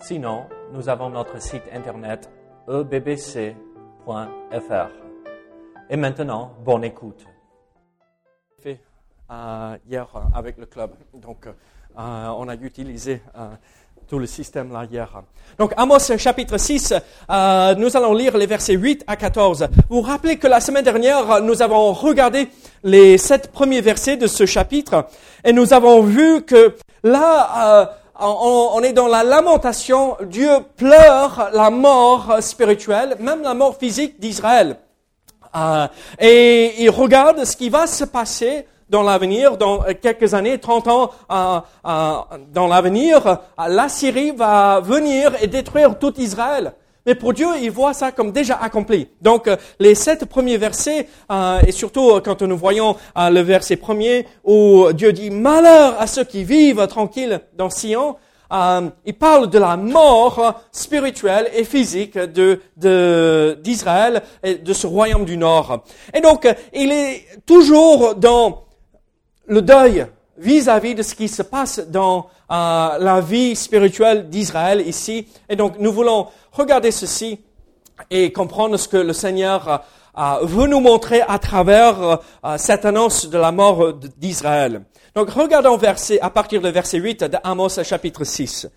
Sinon, nous avons notre site internet ebbc.fr. Et maintenant, bonne écoute. Euh, hier euh, avec le club, donc euh, on a utilisé tout le système là hier. Donc Amos chapitre 6, nous allons lire les versets 8 à 14. Vous vous rappelez que la semaine dernière, nous avons regardé les sept premiers versets de ce chapitre et nous avons vu que là, on, est dans la lamentation, Dieu pleure la mort spirituelle, même la mort physique d'Israël. Euh, et il regarde ce qui va se passer dans l'avenir, dans quelques années, 30 ans euh, euh, dans l'avenir, la Syrie va venir et détruire tout Israël. Mais pour Dieu, il voit ça comme déjà accompli. Donc, les sept premiers versets, et surtout quand nous voyons le verset premier où Dieu dit malheur à ceux qui vivent tranquilles dans Sion, il parle de la mort spirituelle et physique de, d'Israël et de ce royaume du Nord. Et donc, il est toujours dans le deuil vis-à-vis de ce qui se passe dans euh, la vie spirituelle d'Israël ici. Et donc, nous voulons regarder ceci et comprendre ce que le Seigneur euh, veut nous montrer à travers euh, cette annonce de la mort d'Israël. Donc, regardons verset, à partir du verset 8 de Amos chapitre 6.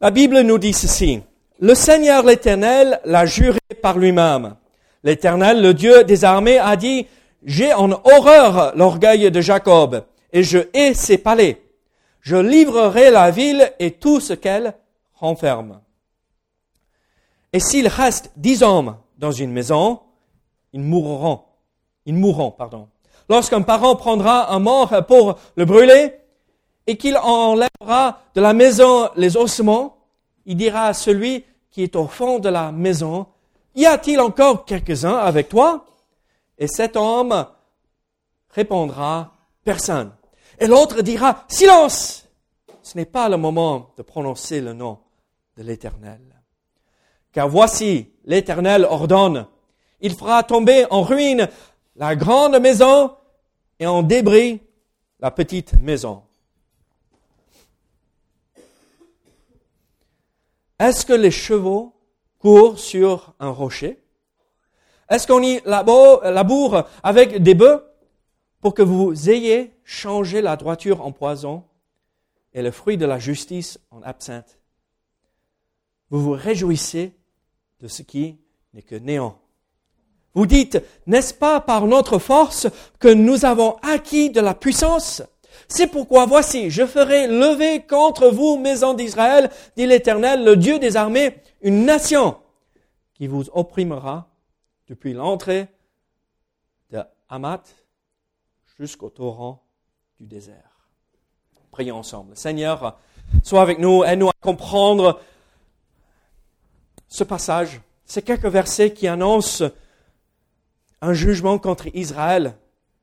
La Bible nous dit ceci. Le Seigneur l'Éternel l'a juré par lui-même. L'Éternel, le Dieu des armées, a dit, j'ai en horreur l'orgueil de Jacob, et je hais ses palais. Je livrerai la ville et tout ce qu'elle renferme. Et s'il reste dix hommes dans une maison, ils mourront. Ils mourront, pardon. Lorsqu'un parent prendra un mort pour le brûler et qu'il enlèvera de la maison les ossements, il dira à celui qui est au fond de la maison, y a-t-il encore quelques-uns avec toi? Et cet homme répondra, personne. Et l'autre dira, silence! Ce n'est pas le moment de prononcer le nom de l'Éternel. Car voici, l'Éternel ordonne, il fera tomber en ruine la grande maison et en débris la petite maison. Est-ce que les chevaux courent sur un rocher? Est-ce qu'on y laboure avec des bœufs? Pour que vous ayez changé la droiture en poison et le fruit de la justice en absinthe Vous vous réjouissez de ce qui n'est que néant. Vous dites, n'est-ce pas par notre force que nous avons acquis de la puissance? C'est pourquoi voici, je ferai lever contre vous, maison d'Israël, dit l'Éternel, le Dieu des armées, une nation qui vous opprimera depuis l'entrée de Hamat jusqu'au torrent du désert. Prions ensemble. Seigneur, sois avec nous, aide-nous à comprendre ce passage. Ces quelques versets qui annoncent un jugement contre Israël.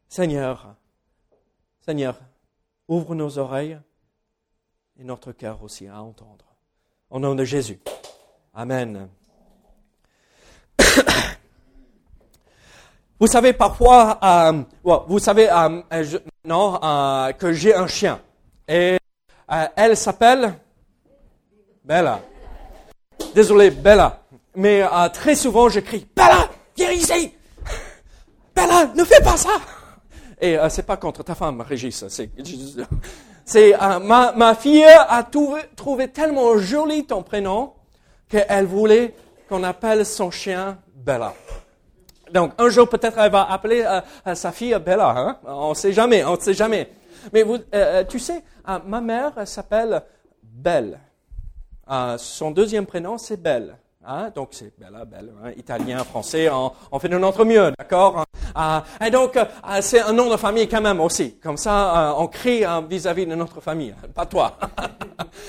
Seigneur, Seigneur, ouvre nos oreilles et notre cœur aussi à entendre. Au nom de Jésus. Amen. Vous savez parfois, euh, vous savez euh, non, euh, que j'ai un chien et euh, elle s'appelle Bella. Désolé, Bella. Mais très souvent, je crie Bella, viens ici. Bella, ne fais pas ça. Et c'est pas contre ta femme, Régis. C'est, ma fille a trouvé, trouvé tellement joli ton prénom qu'elle voulait qu'on appelle son chien Bella. Donc, un jour, peut-être, elle va appeler euh, sa fille Bella. Hein? On ne sait jamais, on ne sait jamais. Mais euh, euh, tu sais, ma mère s'appelle Belle. son deuxième prénom, c'est Belle. Hein? Donc c'est bella, belle, hein? italien, français, on, fait de notre mieux, d'accord hein? Et donc c'est un nom de famille quand même aussi. Comme ça, on crie vis-à-vis de notre famille, pas toi.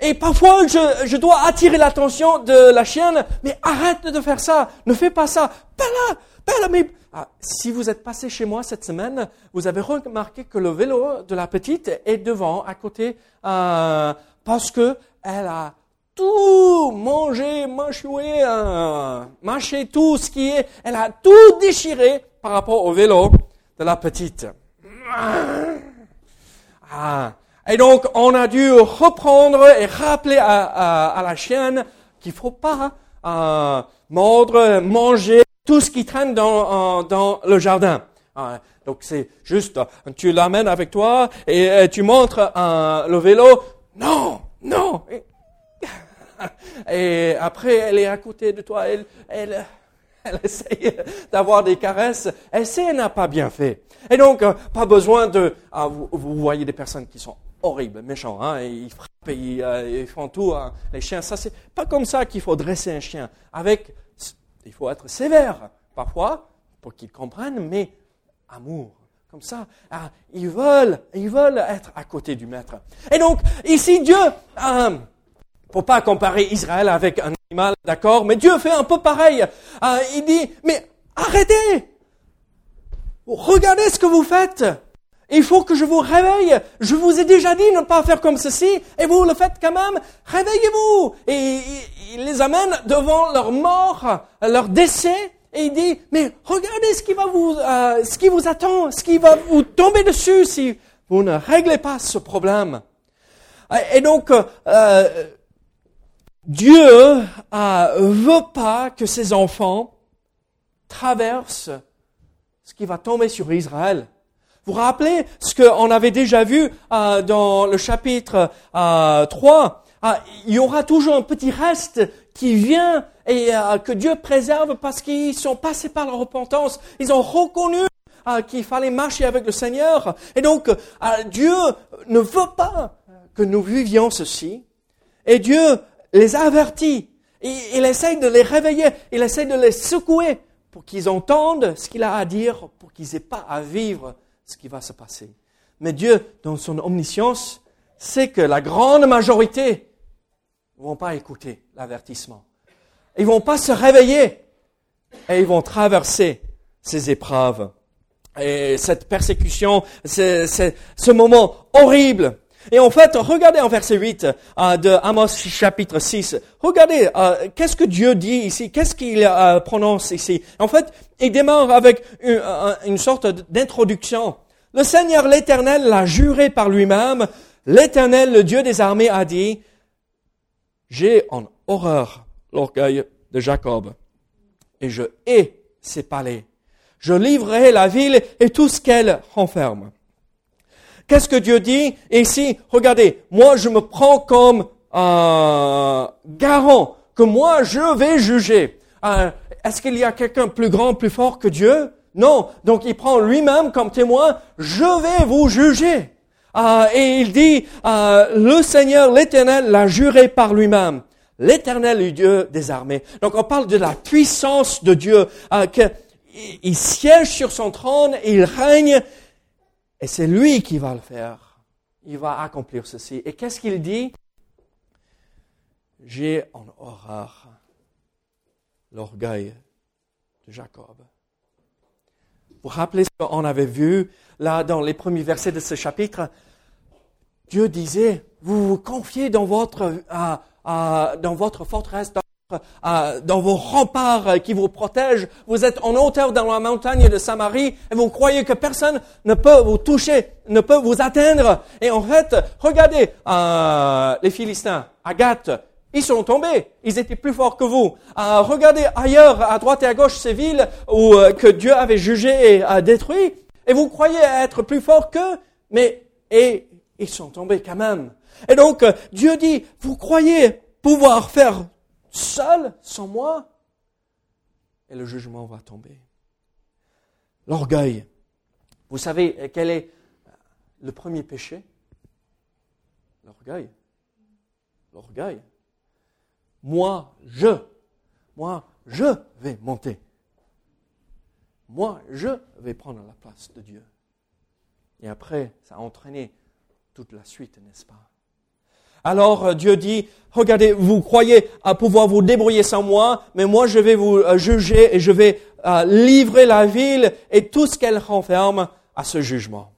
et parfois, je, je dois attirer l'attention de la chienne, mais arrête de faire ça, ne fais pas ça. Bella, bella, mais ah, si vous êtes passé chez moi cette semaine, vous avez remarqué que le vélo de la petite est devant, à côté, euh, parce que elle a tout mangé, mâchoué, euh, mâché tout ce qui est, elle a tout déchiré par rapport au vélo de la petite. Ah. Et donc, on a dû reprendre et rappeler à, la chienne qu'il faut pas euh, mordre, manger tout ce qui traîne dans, dans le jardin. Ah, donc c'est juste, tu l'amènes avec toi et, tu montres le vélo. Non, non. Et après, elle est à côté de toi. Elle, elle, elle essaye d'avoir des caresses. Elle sait, elle n'a pas bien fait. Et donc, euh, pas besoin de. Ah, vous, voyez des personnes qui sont horribles, méchants. Hein, ils frappent, ils, euh, ils font tout. Hein. Les chiens, ça c'est pas comme ça qu'il faut dresser un chien. Avec il faut être sévère parfois pour qu'ils comprennent, mais amour. Comme ça, ah, ils veulent, ils veulent être à côté du maître. Et donc, ici, Dieu, euh, pour pas comparer Israël avec un animal, d'accord, mais Dieu fait un peu pareil. Euh, il dit, mais arrêtez! Regardez ce que vous faites! Il faut que je vous réveille. Je vous ai déjà dit ne pas faire comme ceci, et vous le faites quand même. Réveillez-vous. Et il les amène devant leur mort, leur décès, et il dit, mais regardez ce qui va vous, euh, ce qui vous attend, ce qui va vous tomber dessus si vous ne réglez pas ce problème. Et donc, euh, Dieu ne veut pas que ses enfants traversent ce qui va tomber sur Israël. Vous vous rappelez ce qu'on avait déjà vu euh, dans le chapitre euh, 3 euh, Il y aura toujours un petit reste qui vient et euh, que Dieu préserve parce qu'ils sont passés par la repentance. Ils ont reconnu euh, qu'il fallait marcher avec le Seigneur. Et donc, Dieu ne veut pas que nous vivions ceci. Et Dieu les avertit. Il, il essaye de les réveiller. Il essaye de les secouer pour qu'ils entendent ce qu'il a à dire, pour qu'ils n'aient pas à vivre ce qui va se passer. Mais Dieu, dans son omniscience, sait que la grande majorité ne vont pas écouter l'avertissement. Ils vont pas se réveiller et ils vont traverser ces épreuves. Et cette persécution, ce moment horrible. Et en fait, regardez en verset 8 euh, de Amos chapitre 6. Regardez, euh, qu'est-ce que Dieu dit ici? Qu'est-ce qu'il euh, prononce ici? En fait, il démarre avec une, sorte d'introduction. Le Seigneur l'Éternel l'a juré par lui-même. L'Éternel, le Dieu des armées, a dit, j'ai en horreur l'orgueil de Jacob et je hais ses palais. Je livrerai la ville et tout ce qu'elle renferme. Qu'est-ce que Dieu dit ici? Regardez, moi je me prends comme un garant que moi je vais juger. Euh, est-ce qu'il y a quelqu'un plus grand, plus fort que Dieu? Non. Donc il prend lui-même comme témoin, je vais vous juger. Euh, et il dit, euh, le Seigneur, l'Éternel, l'a juré par lui-même. L'Éternel est Dieu des armées. Donc on parle de la puissance de Dieu, euh, qu'il siège sur son trône, il règne, et c'est lui qui va le faire. Il va accomplir ceci. Et qu'est-ce qu'il dit? J'ai en horreur l'orgueil de Jacob. Vous rappelez ce qu'on avait vu là dans les premiers versets de ce chapitre? Dieu disait, vous vous confiez dans votre, forteresse, euh, dans, vos remparts qui vous protègent. Vous êtes en hauteur dans la montagne de Samarie et vous croyez que personne ne peut vous toucher, ne peut vous atteindre. Et en fait, regardez les Philistins, Agathe, ils sont tombés. Ils étaient plus forts que vous. regardez ailleurs, à droite et à gauche, ces villes où, que Dieu avait jugées et détruites. Et vous croyez être plus fort qu'eux. Mais, et ils sont tombés quand même. Et donc, euh, Dieu dit, vous croyez pouvoir faire seul, sans moi Et le jugement va tomber. L'orgueil. Vous savez quel est le premier péché? L'orgueil. L'orgueil. moi, je, moi, je vais monter. Moi, je vais prendre la place de Dieu. Et après, ça a entraîné toute la suite, n'est-ce pas? Alors euh, Dieu dit, regardez, vous croyez à pouvoir vous débrouiller sans moi, mais moi je vais vous euh, juger et je vais euh, livrer la ville et tout ce qu'elle renferme à ce jugement.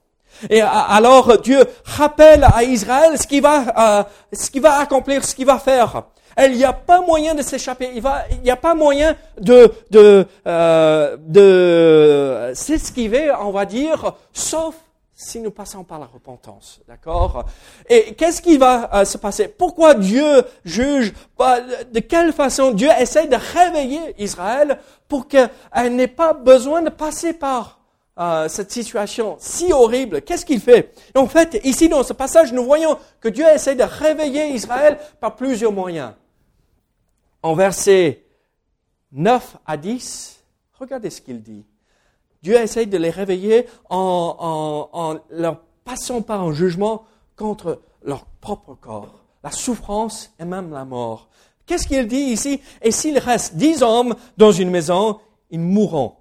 Et alors Dieu rappelle à Israël ce qu'il va, ce qu'il va accomplir, ce qu'il va faire. Il n'y a pas moyen de s'échapper. Il va, n'y a pas moyen de de de s'esquiver, on va dire, sauf si nous passons par la repentance. D'accord? Et qu'est-ce qui va euh, se passer? Pourquoi Dieu juge De quelle façon Dieu essaie de réveiller Israël pour qu'elle n'ait pas besoin de passer par euh, cette situation si horrible? Qu'est-ce qu'il fait? En fait, ici dans ce passage, nous voyons que Dieu essaie de réveiller Israël par plusieurs moyens. En versets 9 à 10, regardez ce qu'il dit. Dieu essaye de les réveiller en, en, en leur passant par un jugement contre leur propre corps, la souffrance et même la mort. Qu'est-ce qu'il dit ici? Et s'il reste dix hommes dans une maison, ils mourront.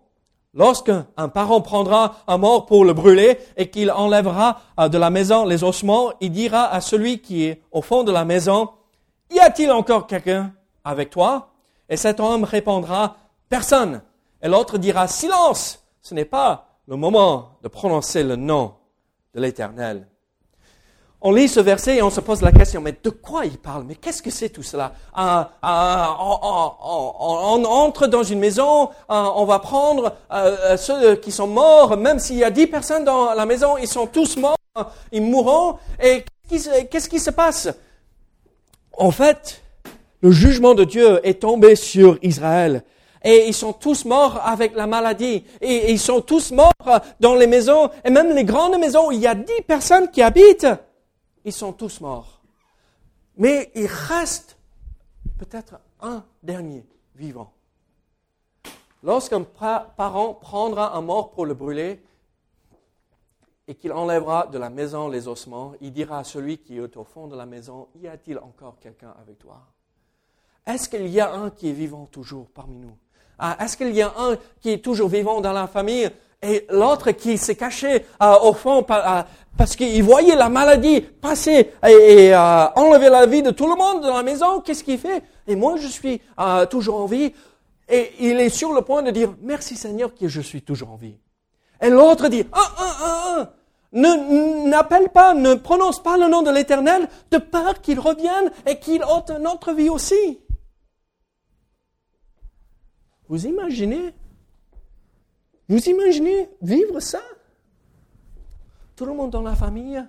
Lorsqu'un parent prendra un mort pour le brûler et qu'il enlèvera euh, de la maison les ossements, il dira à celui qui est au fond de la maison, Y a-t-il encore quelqu'un avec toi? Et cet homme répondra, Personne. Et l'autre dira, Silence ce n'est pas le moment de prononcer le nom de l'Éternel. On lit ce verset et on se pose la question, mais de quoi il parle? Mais qu'est-ce que c'est tout cela? Ah, ah, on, entre dans une maison, ah, on va prendre euh, ceux qui sont morts, même s'il y a dix personnes dans la maison, ils sont tous morts, ils mourront. Et qu'est-ce qui se passe? En fait, le jugement de Dieu est tombé sur Israël et ils sont tous morts avec la maladie. Et ils sont tous morts dans les maisons, et même les grandes maisons il y a dix personnes qui habitent, ils sont tous morts. Mais il reste peut-être un dernier vivant. Lorsqu'un parent prendra un mort pour le brûler et qu'il enlèvera de la maison les ossements, il dira à celui qui est au fond de la maison, y a-t-il encore quelqu'un avec toi? Est-ce qu'il y a un qui est vivant toujours parmi nous? Est-ce qu'il y a un qui est toujours vivant dans la famille et l'autre qui s'est caché euh, au fond euh, parce qu'il voyait la maladie passer et, enlever la vie de tout le monde dans la maison Qu'est-ce qu'il fait? Et moi, je suis toujours en vie. Et il est sur le point de dire merci Seigneur que je suis toujours en vie. Et l'autre dit ah, ah, ah, ne n'appelle pas, ne prononce pas le nom de l'Éternel de peur qu'il revienne et qu'il ôte notre vie aussi. Vous imaginez? Vous imaginez vivre ça? Tout le monde dans la famille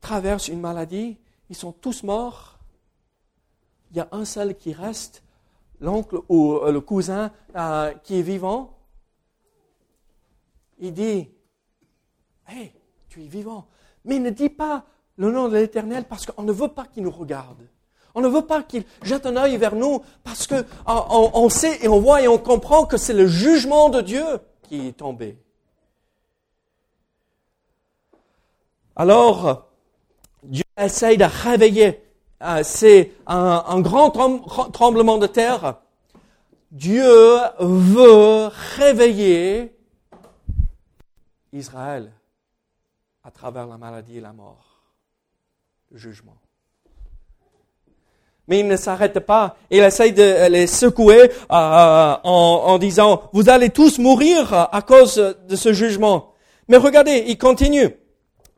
traverse une maladie, ils sont tous morts. Il y a un seul qui reste, l'oncle ou euh, le cousin euh, qui est vivant. Il dit, Hé, tu es vivant. Mais ne dis pas le nom de l'Éternel parce qu'on ne veut pas qu'il nous regarde. On ne veut pas qu'il jette un œil vers nous parce que on, sait et on voit et on comprend que c'est le jugement de Dieu qui est tombé. Alors, Dieu essaye de réveiller. Euh, c'est un, grand tremblement de terre. Dieu veut réveiller Israël à travers la maladie et la mort, le jugement. Mais il ne s'arrête pas. Il essaye de les secouer euh, en, disant, vous allez tous mourir à cause de ce jugement. Mais regardez, il continue.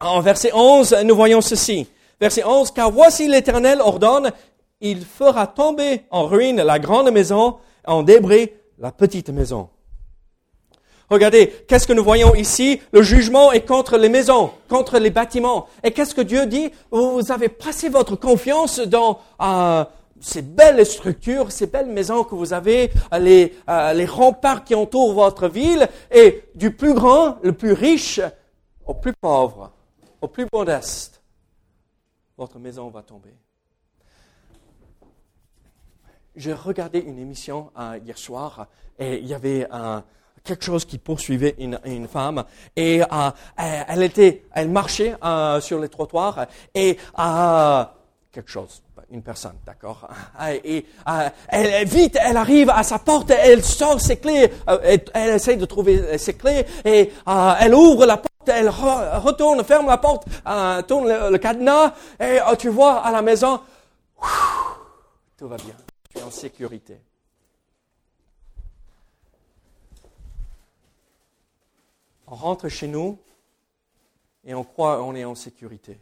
En verset 11, nous voyons ceci. Verset 11, car voici l'Éternel ordonne, il fera tomber en ruine la grande maison, en débris la petite maison. Regardez, qu'est-ce que nous voyons ici? Le jugement est contre les maisons, contre les bâtiments. Et qu'est-ce que Dieu dit? Vous avez passé votre confiance dans euh, ces belles structures, ces belles maisons que vous avez, les, euh, les remparts qui entourent votre ville, et du plus grand, le plus riche, au plus pauvre, au plus modeste, votre maison va tomber. J'ai regardé une émission euh, hier soir et il y avait un, quelque chose qui poursuivait une, une femme et euh, elle était, elle marchait euh, sur les trottoirs et euh, quelque chose, une personne, d'accord Et elle, vite, elle arrive à sa porte, elle sort ses clés, elle, elle essaie de trouver ses clés, et elle ouvre la porte elle retourne, ferme la porte, tourne le, cadenas, et tu vois, à la maison, tout va bien, tu es en sécurité. On rentre chez nous et on croit qu'on est en sécurité.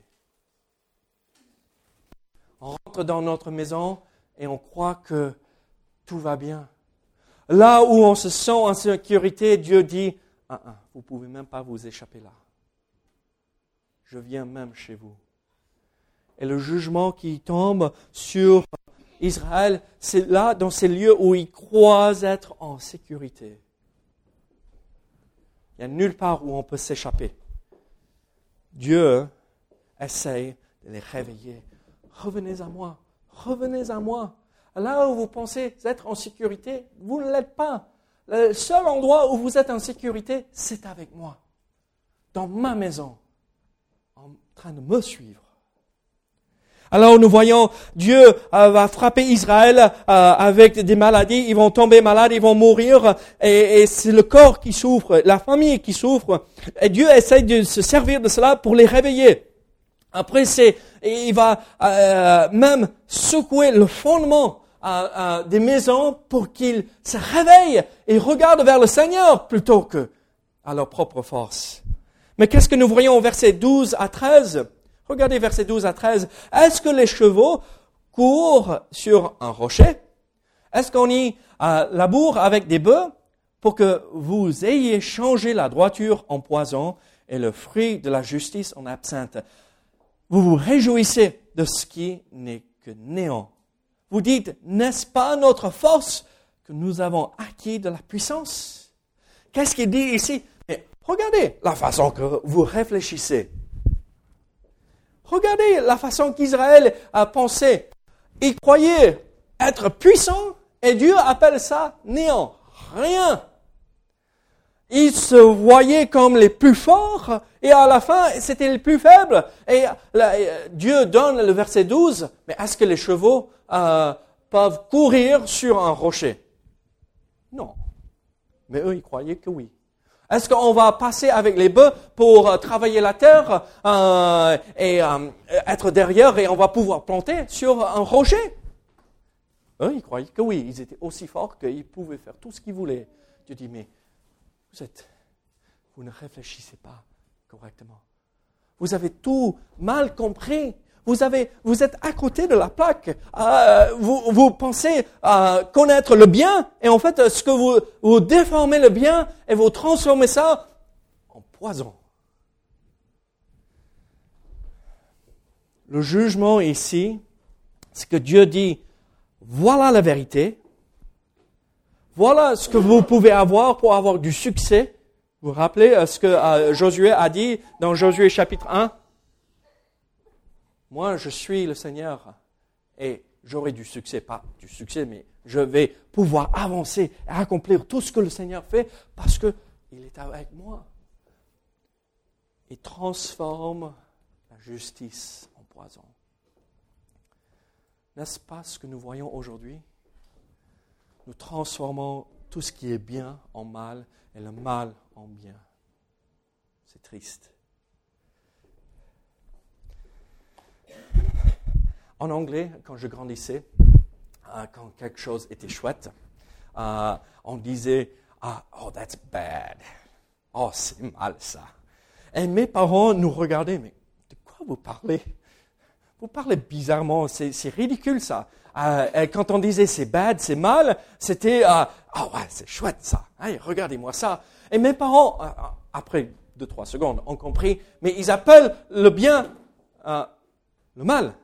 On rentre dans notre maison et on croit que tout va bien. Là où on se sent en sécurité, Dieu dit, ah, ah, vous ne pouvez même pas vous échapper là. Je viens même chez vous. Et le jugement qui tombe sur Israël, c'est là, dans ces lieux où ils croient être en sécurité. Il n'y a nulle part où on peut s'échapper. Dieu essaye de les réveiller. Revenez à moi, revenez à moi. Là où vous pensez être en sécurité, vous ne l'êtes pas. Le seul endroit où vous êtes en sécurité, c'est avec moi, dans ma maison, en train de me suivre. Alors nous voyons Dieu euh, va frapper Israël euh, avec des maladies, ils vont tomber malades, ils vont mourir, et, c'est le corps qui souffre, la famille qui souffre. Et Dieu essaie de se servir de cela pour les réveiller. Après, c'est, il va euh, même secouer le fondement des maisons pour qu'ils se réveillent et regardent vers le Seigneur plutôt que à leur propre force. Mais qu'est-ce que nous voyons au verset 12 à 13 Regardez verset 12 à 13. Est-ce que les chevaux courent sur un rocher? Est-ce qu'on y euh, laboure avec des bœufs pour que vous ayez changé la droiture en poison et le fruit de la justice en absinthe? Vous vous réjouissez de ce qui n'est que néant. Vous dites, n'est-ce pas notre force que nous avons acquis de la puissance? Qu'est-ce qu'il dit ici? Regardez la façon que vous réfléchissez. Regardez la façon qu'Israël a pensé. Il croyait être puissant et Dieu appelle ça néant, rien. Ils se voyaient comme les plus forts et à la fin, c'était les plus faibles. Et Dieu donne le verset 12, mais est-ce que les chevaux euh, peuvent courir sur un rocher? Non. Mais eux, ils croyaient que oui. Est-ce qu'on va passer avec les bœufs pour euh, travailler la terre euh, et être derrière et on va pouvoir planter sur un rocher? Eux, ils croyaient que oui. Ils étaient aussi forts qu'ils pouvaient faire tout ce qu'ils voulaient. Dieu dit, mais vous ne réfléchissez pas correctement. Vous avez tout mal compris. Vous, avez, vous êtes à côté de la plaque. Euh, vous, vous pensez euh, connaître le bien et en fait, ce que vous, vous déformez le bien et vous transformez ça en poison. Le jugement ici, c'est que Dieu dit, voilà la vérité, voilà ce que vous pouvez avoir pour avoir du succès. Vous vous rappelez euh, ce que euh, Josué a dit dans Josué chapitre 1 Moi, je suis le Seigneur et j'aurai du succès, pas du succès, mais je vais pouvoir avancer et accomplir tout ce que le Seigneur fait parce qu'il est avec moi. Il transforme la justice en poison. N'est-ce pas ce que nous voyons aujourd'hui? Nous transformons tout ce qui est bien en mal et le mal en bien. C'est triste. En anglais, quand je grandissais, euh, quand quelque chose était chouette, euh, on disait ah, Oh, that's bad. Oh, c'est mal ça. Et mes parents nous regardaient, mais de quoi vous parlez? Vous parlez bizarrement, c'est ridicule ça. Euh, quand on disait c'est bad, c'est mal, c'était ah ouais c'est chouette ça. regardez-moi ça. Et mes parents, après deux trois secondes, ont compris, mais ils appellent le bien le mal.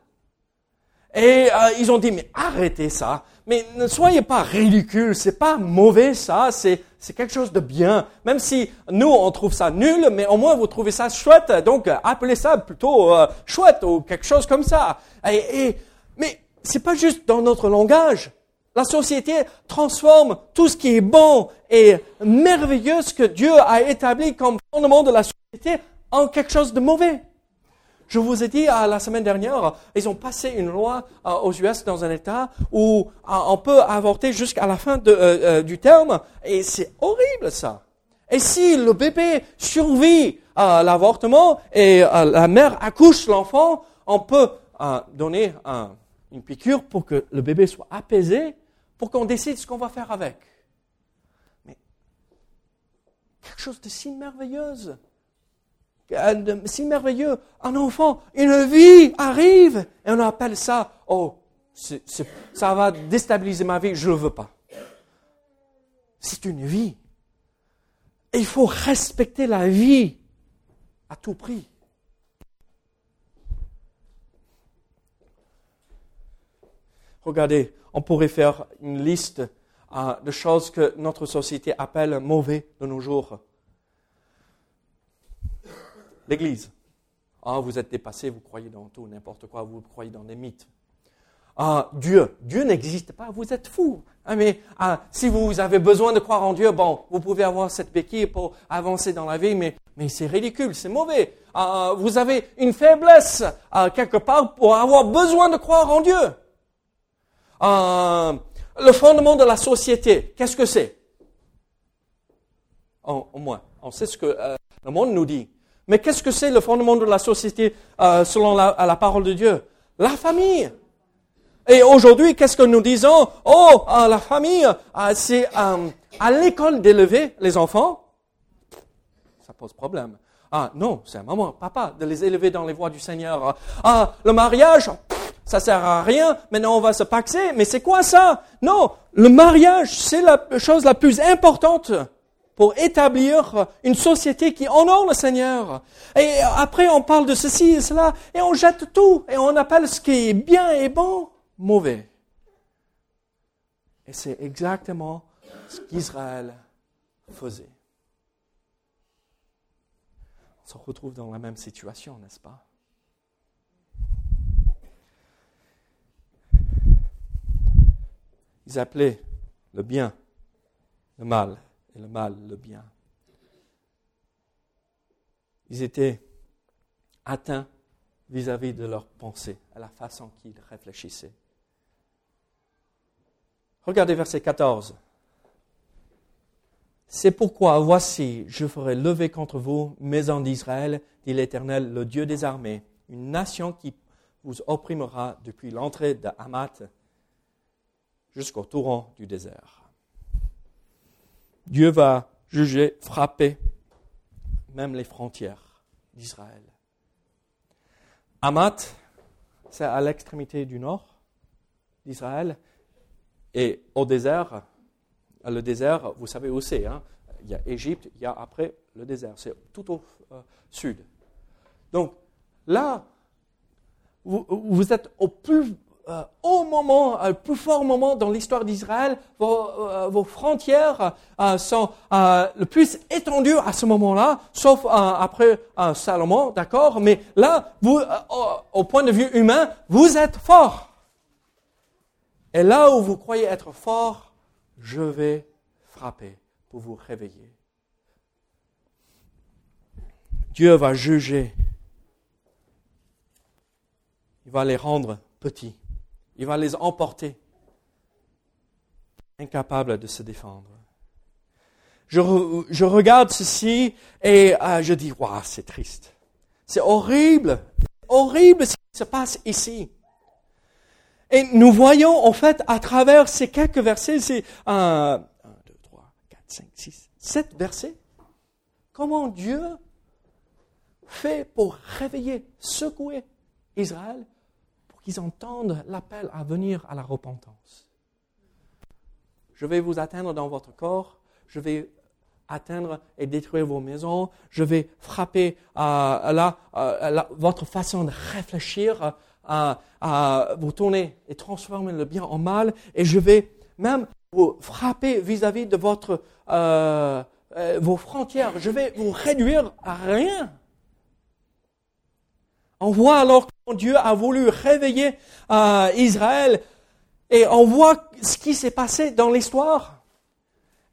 Et ils ont dit mais arrêtez ça. Mais ne soyez pas ridicule, c'est pas mauvais ça, c'est c'est quelque chose de bien. Même si nous on trouve ça nul, mais au moins vous trouvez ça chouette, donc appelez ça plutôt chouette ou quelque chose comme ça. Et, et mais c'est pas juste dans notre langage. La société transforme tout ce qui est bon et merveilleux, ce que Dieu a établi comme fondement de la société, en quelque chose de mauvais. Je vous ai dit la semaine dernière, ils ont passé une loi aux US dans un État où on peut avorter jusqu'à la fin du terme, et c'est horrible ça. Et si le bébé survit à l'avortement et la mère accouche l'enfant, on peut donner une piqûre pour que le bébé soit apaisé, pour qu'on décide ce qu'on va faire avec. Mais quelque chose de si merveilleux, si merveilleux, un enfant, une vie arrive et on appelle ça, oh, ça va déstabiliser ma vie, je ne le veux pas. C'est une vie. Et il faut respecter la vie à tout prix. Regardez, on pourrait faire une liste euh, de choses que notre société appelle mauvais de nos jours. L'Église. Ah, vous êtes dépassé, vous croyez dans tout, n'importe quoi, vous croyez dans des mythes. Ah, Dieu. Dieu n'existe pas, vous êtes fou. Ah, mais ah, si vous avez besoin de croire en Dieu, bon, vous pouvez avoir cette béquille pour avancer dans la vie, mais, mais c'est ridicule, c'est mauvais. Ah, vous avez une faiblesse ah, quelque part pour avoir besoin de croire en Dieu. le fondement de la société, qu'est-ce que c'est? Au moins, on sait ce que euh, le monde nous dit. Mais qu'est-ce que c'est le fondement de la société euh, selon la, la parole de Dieu? La famille. Et aujourd'hui, qu'est-ce que nous disons? Oh, euh, la famille, euh, c'est euh, à l'école d'élever les enfants. Ça pose problème. Ah non, c'est à maman, papa de les élever dans les voies du Seigneur. Ah, le mariage, ça sert à rien. Maintenant, on va se paxer. Mais c'est quoi ça? Non, le mariage, c'est la chose la plus importante pour établir une société qui honore le Seigneur. Et après, on parle de ceci et cela, et on jette tout, et on appelle ce qui est bien et bon mauvais. Et c'est exactement ce qu'Israël faisait. On se retrouve dans la même situation, n'est-ce pas? Ils appelaient le bien le mal le mal le bien. Ils étaient atteints vis-à-vis de leurs pensées, à la façon qu'ils réfléchissaient. Regardez verset 14. C'est pourquoi, voici, je ferai lever contre vous, maison d'Israël, dit l'Éternel, le Dieu des armées, une nation qui vous opprimera depuis l'entrée de Hamath jusqu'au torrent du désert. Dieu va juger, frapper même les frontières d'Israël. Hamath, c'est à l'extrémité du nord d'Israël, et au désert, le désert, vous savez où c'est. Hein? Il y a Égypte, il y a après le désert. C'est tout au euh, sud. Donc là, vous, êtes au plus euh, haut moment, le plus fort moment dans l'histoire d'Israël. Vos, euh, frontières sont le plus étendues à ce moment-là, sauf après Salomon, d'accord? Mais là, vous, au point de vue humain, vous êtes fort. Et là où vous croyez être fort, je vais frapper pour vous réveiller. Dieu va juger. Il va les rendre petits. Il va les emporter, incapables de se défendre. Je, regarde ceci et euh, je dis, waouh, c'est triste. C'est horrible. Horrible ce qui se passe ici. Et nous voyons en fait à travers ces quelques versets, c'est 1, 2, 3, 4, 5, 6, 7 versets, comment Dieu fait pour réveiller, secouer Israël qu'ils entendent l'appel à venir à la repentance. Je vais vous atteindre dans votre corps, je vais atteindre et détruire vos maisons, je vais frapper votre façon de réfléchir, vous tourner et transformer le bien en mal, et je vais même vous frapper vis-à-vis de votre, euh, euh, vos frontières. Je vais vous réduire à rien. On voit alors que Dieu a voulu réveiller euh, Israël et on voit ce qui s'est passé dans l'histoire.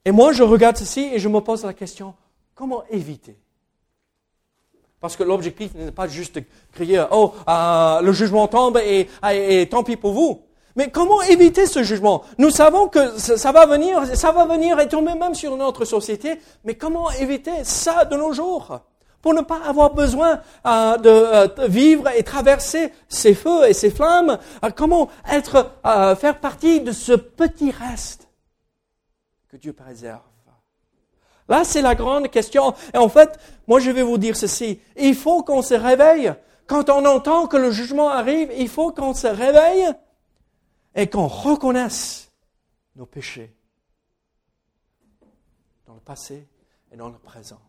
Et moi, je regarde ceci et je me pose la question, comment éviter? Parce que l'objectif n'est pas juste de crier, oh, euh, le jugement tombe et, et, tant pis pour vous. Mais comment éviter ce jugement? Nous savons que ça va venir, ça va venir et tomber même sur notre société, mais comment éviter ça de nos jours? Pour ne pas avoir besoin euh, euh, de, vivre et traverser ces feux et ces flammes euh, Comment être, faire partie de ce petit reste que Dieu préserve? Là, c'est la grande question. Et en fait, moi, je vais vous dire ceci. Il faut qu'on se réveille. Quand on entend que le jugement arrive, il faut qu'on se réveille et qu'on reconnaisse nos péchés dans le passé et dans le présent.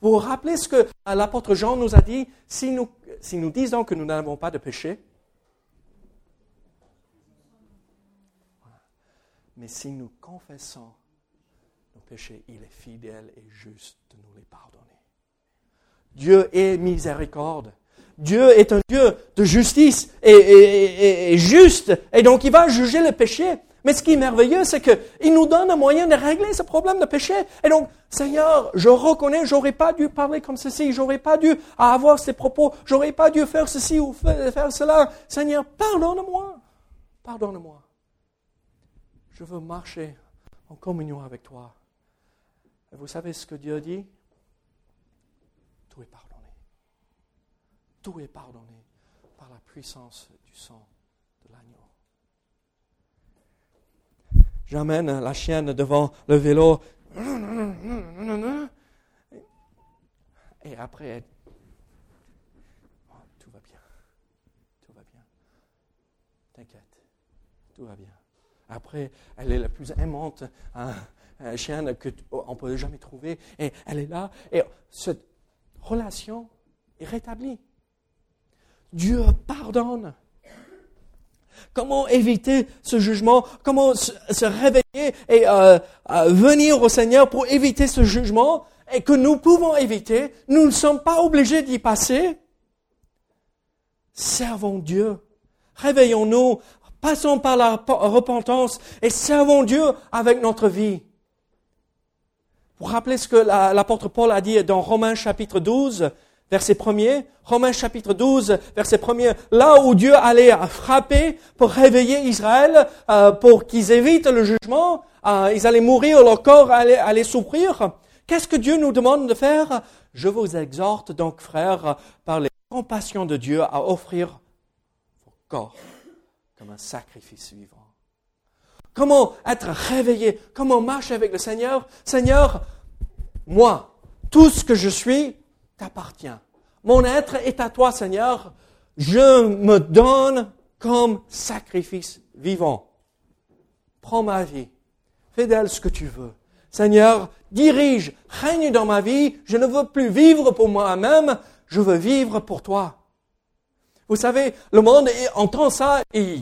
Vous vous rappelez ce que l'apôtre Jean nous a dit? Si nous, si nous disons que nous n'avons pas de péché Mais si nous confessons nos péchés, il est fidèle et juste de nous les pardonner. Dieu est miséricorde. Dieu est un Dieu de justice et, juste, et donc il va juger le péché. Mais ce qui est merveilleux, c'est qu'il nous donne un moyen de régler ce problème de péché. Et donc, Seigneur, je reconnais, j'aurais pas dû parler comme ceci, j'aurais pas dû avoir ces propos, j'aurais pas dû faire ceci ou faire cela. Seigneur, pardonne-moi. Pardonne-moi. Je veux marcher en communion avec toi. Et vous savez ce que Dieu dit? Tout est pardonné. Tout est pardonné par la puissance du sang de l'agneau. J'amène la chienne devant le vélo. Et après, oh, tout va bien. Tout va bien. T'inquiète. Tout va bien. Après, elle est la plus aimante hein, chienne qu'on ne peut jamais trouver. Et elle est là. Et cette relation est rétablie. Dieu pardonne. Comment éviter ce jugement? Comment se réveiller et euh, euh, venir au Seigneur pour éviter ce jugement? Et que nous pouvons éviter Nous ne sommes pas obligés d'y passer. Servons Dieu. Réveillons-nous. Passons par la repentance et servons Dieu avec notre vie. Vous vous rappelez ce que l'apôtre Paul a dit dans Romains chapitre 12 verset 1 Romains chapitre 12, verset 1 là où Dieu allait frapper pour réveiller Israël, euh, pour qu'ils évitent le jugement, euh, ils allaient mourir, leur corps allait, allait souffrir. Qu'est-ce que Dieu nous demande de faire? Je vous exhorte donc, frères, par les compassions de Dieu, à offrir vos corps comme un sacrifice vivant. Comment être réveillé? Comment marcher avec le Seigneur? Seigneur, moi, tout ce que je suis, t'appartient. Mon être est à toi, Seigneur. Je me donne comme sacrifice vivant. Prends ma vie. Fais d'elle ce que tu veux. Seigneur, dirige, règne dans ma vie. Je ne veux plus vivre pour moi-même. Je veux vivre pour toi. Vous savez, le monde entend ça et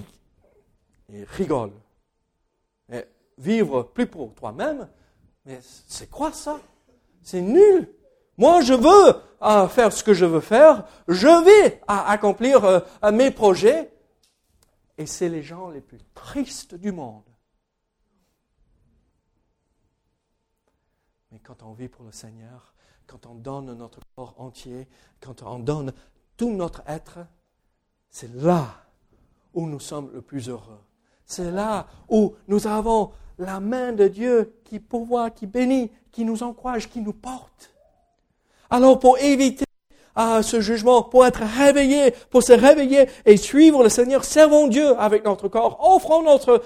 rigole. vivre plus pour toi-même, mais c'est quoi ça? C'est nul. Moi, je veux faire ce que je veux faire, je vais accomplir euh, mes projets. Et c'est les gens les plus tristes du monde. Mais quand on vit pour le Seigneur, quand on donne notre corps entier, quand on donne tout notre être, c'est là où nous sommes le plus heureux. C'est là où nous avons la main de Dieu qui pourvoit, qui bénit, qui nous encourage, qui nous porte. Alors pour éviter à ce jugement, pour être réveillé, pour se réveiller et suivre le Seigneur, servons Dieu avec notre corps, offrons notre,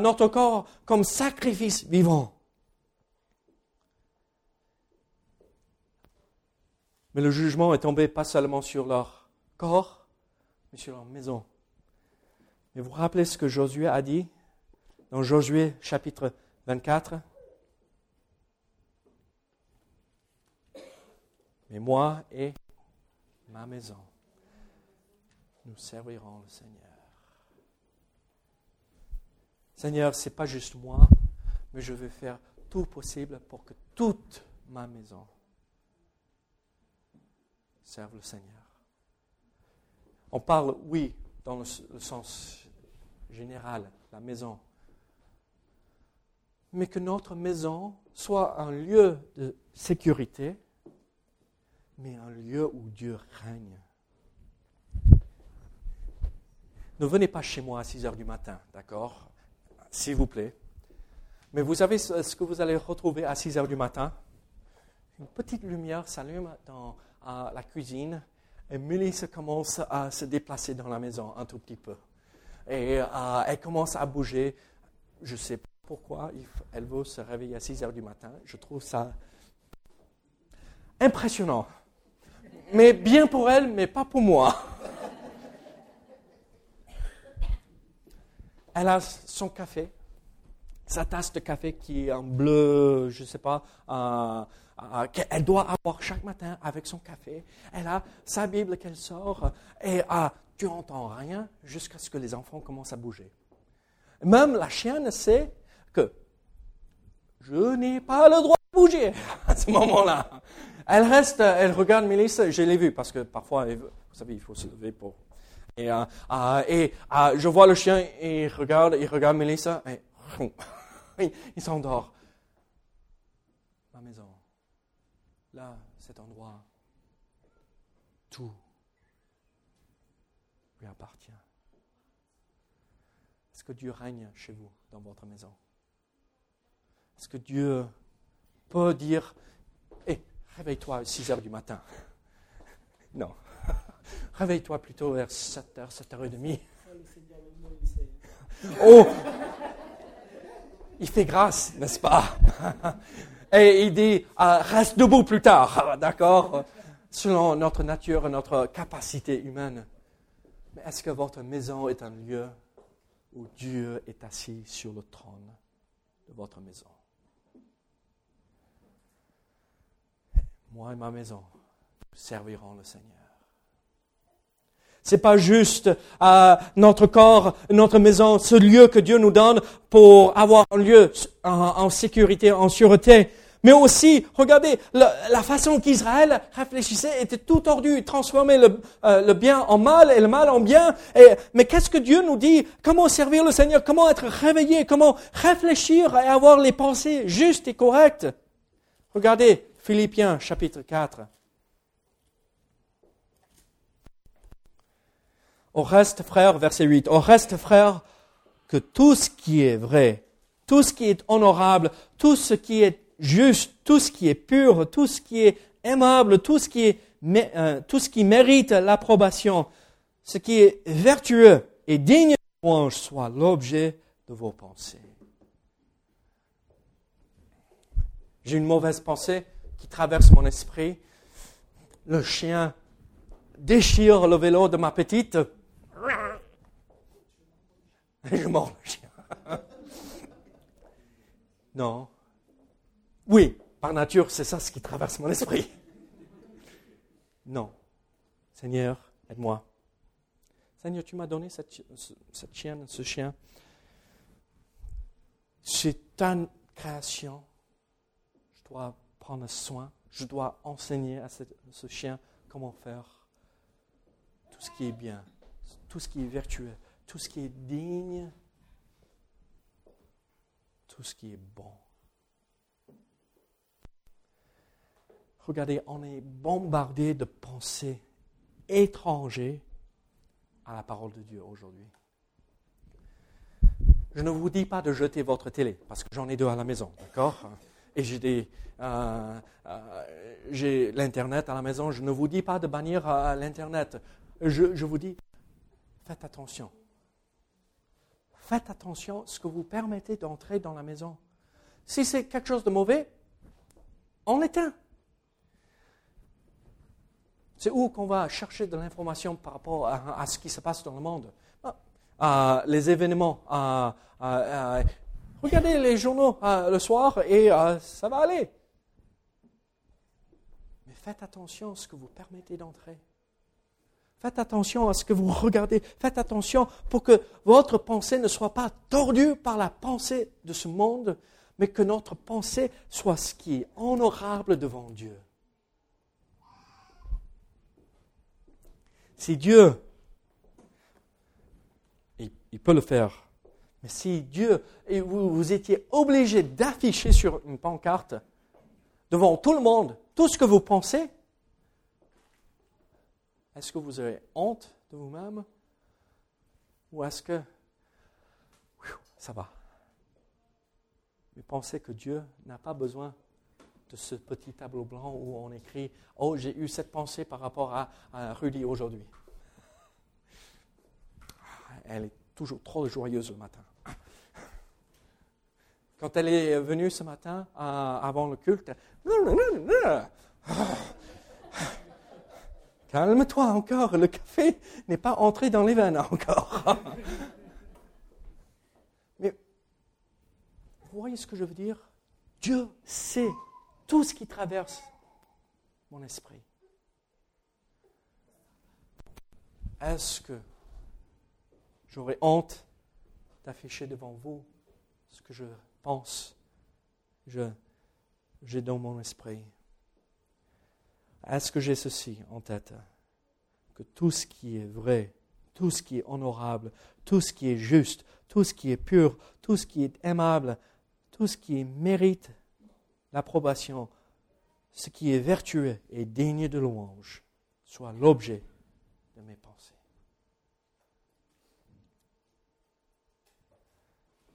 notre corps comme sacrifice vivant. Mais le jugement est tombé pas seulement sur leur corps, mais sur leur maison. Et vous vous rappelez ce que Josué a dit dans Josué chapitre 24 Mais moi et ma maison, nous servirons le Seigneur. Seigneur, ce n'est pas juste moi, mais je vais faire tout possible pour que toute ma maison serve le Seigneur. On parle, oui, dans le, sens général, la maison, mais que notre maison soit un lieu de sécurité, mais un lieu où Dieu règne. Ne venez pas chez moi à 6 heures du matin, d'accord? S'il vous plaît. Mais vous savez ce que vous allez retrouver à 6 heures du matin? Une petite lumière s'allume dans la cuisine et Mélisse commence à se déplacer dans la maison un tout petit peu. Et euh, elle commence à bouger. Je ne sais pas pourquoi elle veut se réveiller à 6 heures du matin. Je trouve ça impressionnant. Mais bien pour elle, mais pas pour moi. Elle a son café, sa tasse de café qui est en bleu, je ne sais pas, euh, euh, qu'elle doit avoir chaque matin avec son café. Elle a sa Bible qu'elle sort et euh, tu n'entends rien jusqu'à ce que les enfants commencent à bouger. Même la chienne sait que je n'ai pas le droit de bouger à ce moment-là. Elle reste, elle regarde Mélisse, je l'ai vu parce que parfois, vous savez, il faut se lever pour. Et, euh, euh, et euh, je vois le chien, il regarde, il regarde Mélissa, et il s'endort. Ma maison, là, cet endroit, tout lui appartient. Est-ce que Dieu règne chez vous, dans votre maison? Est-ce que Dieu peut dire, réveille-toi à 6 heures du matin Non. Réveille-toi plutôt vers 7h, 7h30. Oh Il fait grâce, n'est-ce pas? Et il dit, ah, reste debout plus tard, d'accord? Selon notre nature et notre capacité humaine. Mais est-ce que votre maison est un lieu où Dieu est assis sur le trône de votre maison? Moi et ma maison servirons le Seigneur. C'est pas juste euh, notre corps, notre maison, ce lieu que Dieu nous donne pour avoir un lieu en sécurité, en sûreté, mais aussi, regardez, la, façon qu'Israël réfléchissait était tout tordu. Il transformait le, euh, le, bien en mal et le mal en bien. Mais qu'est-ce que Dieu nous dit? Comment servir le Seigneur? Comment être réveillé? Comment réfléchir et avoir les pensées justes et correctes? Regardez Philippiens chapitre 4. Au reste, frère, verset 8, au reste, frère, que tout ce qui est vrai, tout ce qui est honorable, tout ce qui est juste, tout ce qui est pur, tout ce qui est aimable, tout ce qui, euh, tout ce qui mérite l'approbation, ce qui est vertueux et digne de louange soit l'objet de vos pensées. J'ai une mauvaise pensée traverse mon esprit. Le chien déchire le vélo de ma petite. Je le chien. Non, oui, par nature, c'est ça ce qui traverse mon esprit. Non. Seigneur, aide-moi. Seigneur, tu m'as donné cette, cette chienne, ce chien. C'est ta création. Je dois prendre soin. Je dois enseigner à ce, ce chien comment faire tout ce qui est bien, tout ce qui est vertueux, tout ce qui est digne, tout ce qui est bon. Regardez, on est bombardé de pensées étrangères à la parole de Dieu aujourd'hui. Je ne vous dis pas de jeter votre télé, parce que j'en ai deux à la maison, d'accord? Et j'ai euh, euh, l'Internet à la maison. Je ne vous dis pas de bannir euh, l'Internet. Je, je vous dis, faites attention. Faites attention à ce que vous permettez d'entrer dans la maison. Si c'est quelque chose de mauvais, on l'éteint. C'est où qu'on va chercher de l'information par rapport à, ce qui se passe dans le monde. Ah, les événements. Regardez les journaux le soir et ça va aller. Mais faites attention à ce que vous permettez d'entrer. Faites attention à ce que vous regardez. Faites attention pour que votre pensée ne soit pas tordue par la pensée de ce monde, mais que notre pensée soit ce qui est honorable devant Dieu. Si Dieu, il, peut le faire, mais si Dieu, et vous, vous étiez obligé d'afficher sur une pancarte devant tout le monde tout ce que vous pensez, est-ce que vous avez honte de vous-même ou est-ce que ça va? Mais pensez que Dieu n'a pas besoin de ce petit tableau blanc où on écrit Oh, j'ai eu cette pensée par rapport à, à Rudy aujourd'hui. Elle est toujours trop joyeuse le matin. Quand elle est venue ce matin, avant le culte, calme-toi encore, le café n'est pas entré dans les veines encore. Mais vous voyez ce que je veux dire? Dieu sait tout ce qui traverse mon esprit. Est-ce que j'aurais honte d'afficher devant vous ce que je pense, j'ai dans mon esprit. Est-ce que j'ai ceci en tête? Que tout ce qui est vrai, tout ce qui est honorable, tout ce qui est juste, tout ce qui est pur, tout ce qui est aimable, tout ce qui mérite l'approbation, ce qui est vertueux et digne de louange, soit l'objet de mes pensées.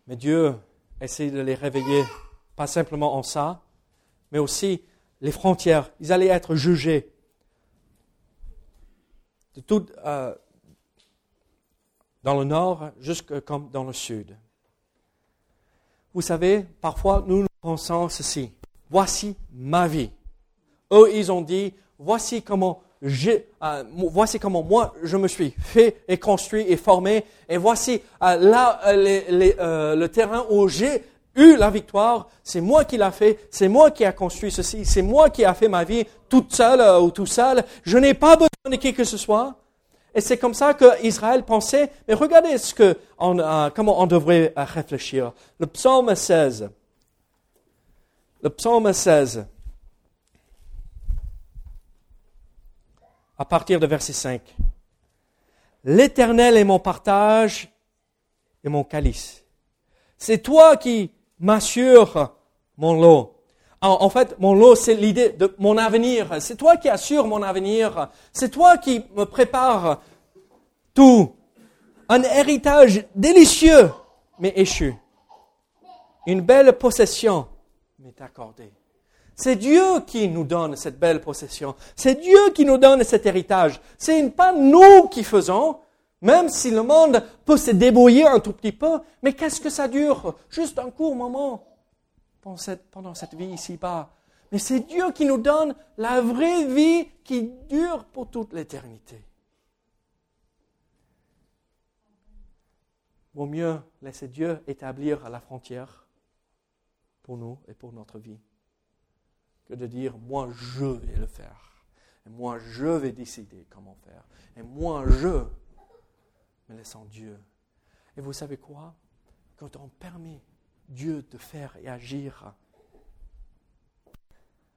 Mais Dieu essayer de les réveiller, pas simplement en ça, mais aussi les frontières. Ils allaient être jugés de tout, euh, dans le nord jusque comme dans le sud. Vous savez, parfois nous, nous pensons ceci. Voici ma vie. Eux, ils ont dit, voici comment euh, voici comment moi je me suis fait et construit et formé, et voici euh, là euh, le terrain où j'ai eu la victoire, c'est moi qui l'a fait, c'est moi qui a construit ceci, c'est moi qui a fait ma vie toute seule ou tout seul, je n'ai pas besoin de qui que ce soit. Et c'est comme ça que Israël pensait, mais regardez ce que comment on devrait réfléchir. Le psaume 16. Le psaume 16. À partir de verset 5. L'Éternel est mon partage et mon calice. C'est toi qui m'assures mon lot. En, fait, mon lot, c'est l'idée de mon avenir. C'est toi qui assures mon avenir. C'est toi qui me prépares tout. Un héritage délicieux, mais échu. Une belle possession m'est accordée. C'est Dieu qui nous donne cette belle possession. C'est Dieu qui nous donne cet héritage. C'est pas nous qui faisons, même si le monde peut se débrouiller un tout petit peu. Mais qu'est-ce que ça dure? Juste un court moment pendant cette, pendant cette vie ici-bas. Mais c'est Dieu qui nous donne la vraie vie qui dure pour toute l'éternité. Vaut mieux laisser Dieu établir la frontière pour nous et pour notre vie que de dire moi je vais le faire. Et moi je vais décider comment faire. Et moi je me laisse en Dieu. Et vous savez quoi? Quand on permet Dieu de faire et agir,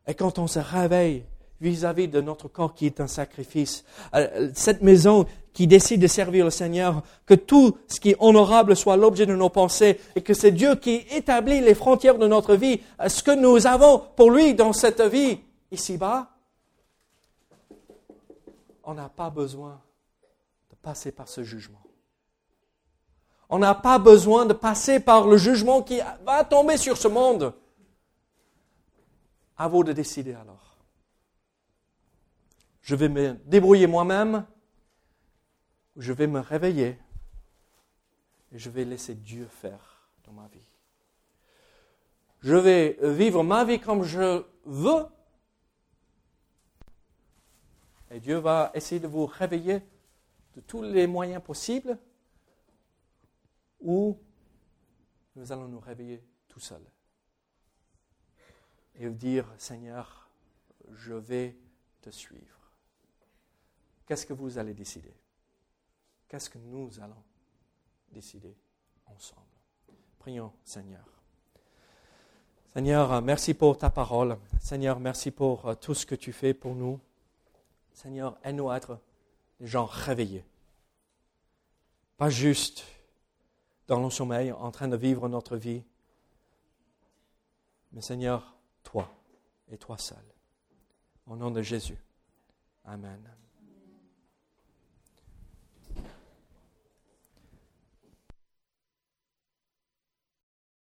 et quand on se réveille vis-à-vis de notre corps qui est un sacrifice. Euh, cette maison qui décide de servir le Seigneur, que tout ce qui est honorable soit l'objet de nos pensées et que c'est Dieu qui établit les frontières de notre vie, euh, ce que nous avons pour lui dans cette vie ici-bas. On n'a pas besoin de passer par ce jugement. On n'a pas besoin de passer par le jugement qui va tomber sur ce monde. À vous de décider alors je vais me débrouiller moi-même, je vais me réveiller et je vais laisser Dieu faire dans ma vie. Je vais vivre ma vie comme je veux et Dieu va essayer de vous réveiller de tous les moyens possibles ou nous allons nous réveiller tout seuls et dire Seigneur, je vais te suivre. Qu'est-ce que vous allez décider? Qu'est-ce que nous allons décider ensemble? Prions, Seigneur. Seigneur, merci pour ta parole. Seigneur, merci pour euh, tout ce que tu fais pour nous. Seigneur, aide-nous à être des gens réveillés. Pas juste dans le sommeil, en train de vivre notre vie. Mais Seigneur, toi et toi seul. Au nom de Jésus. Amen.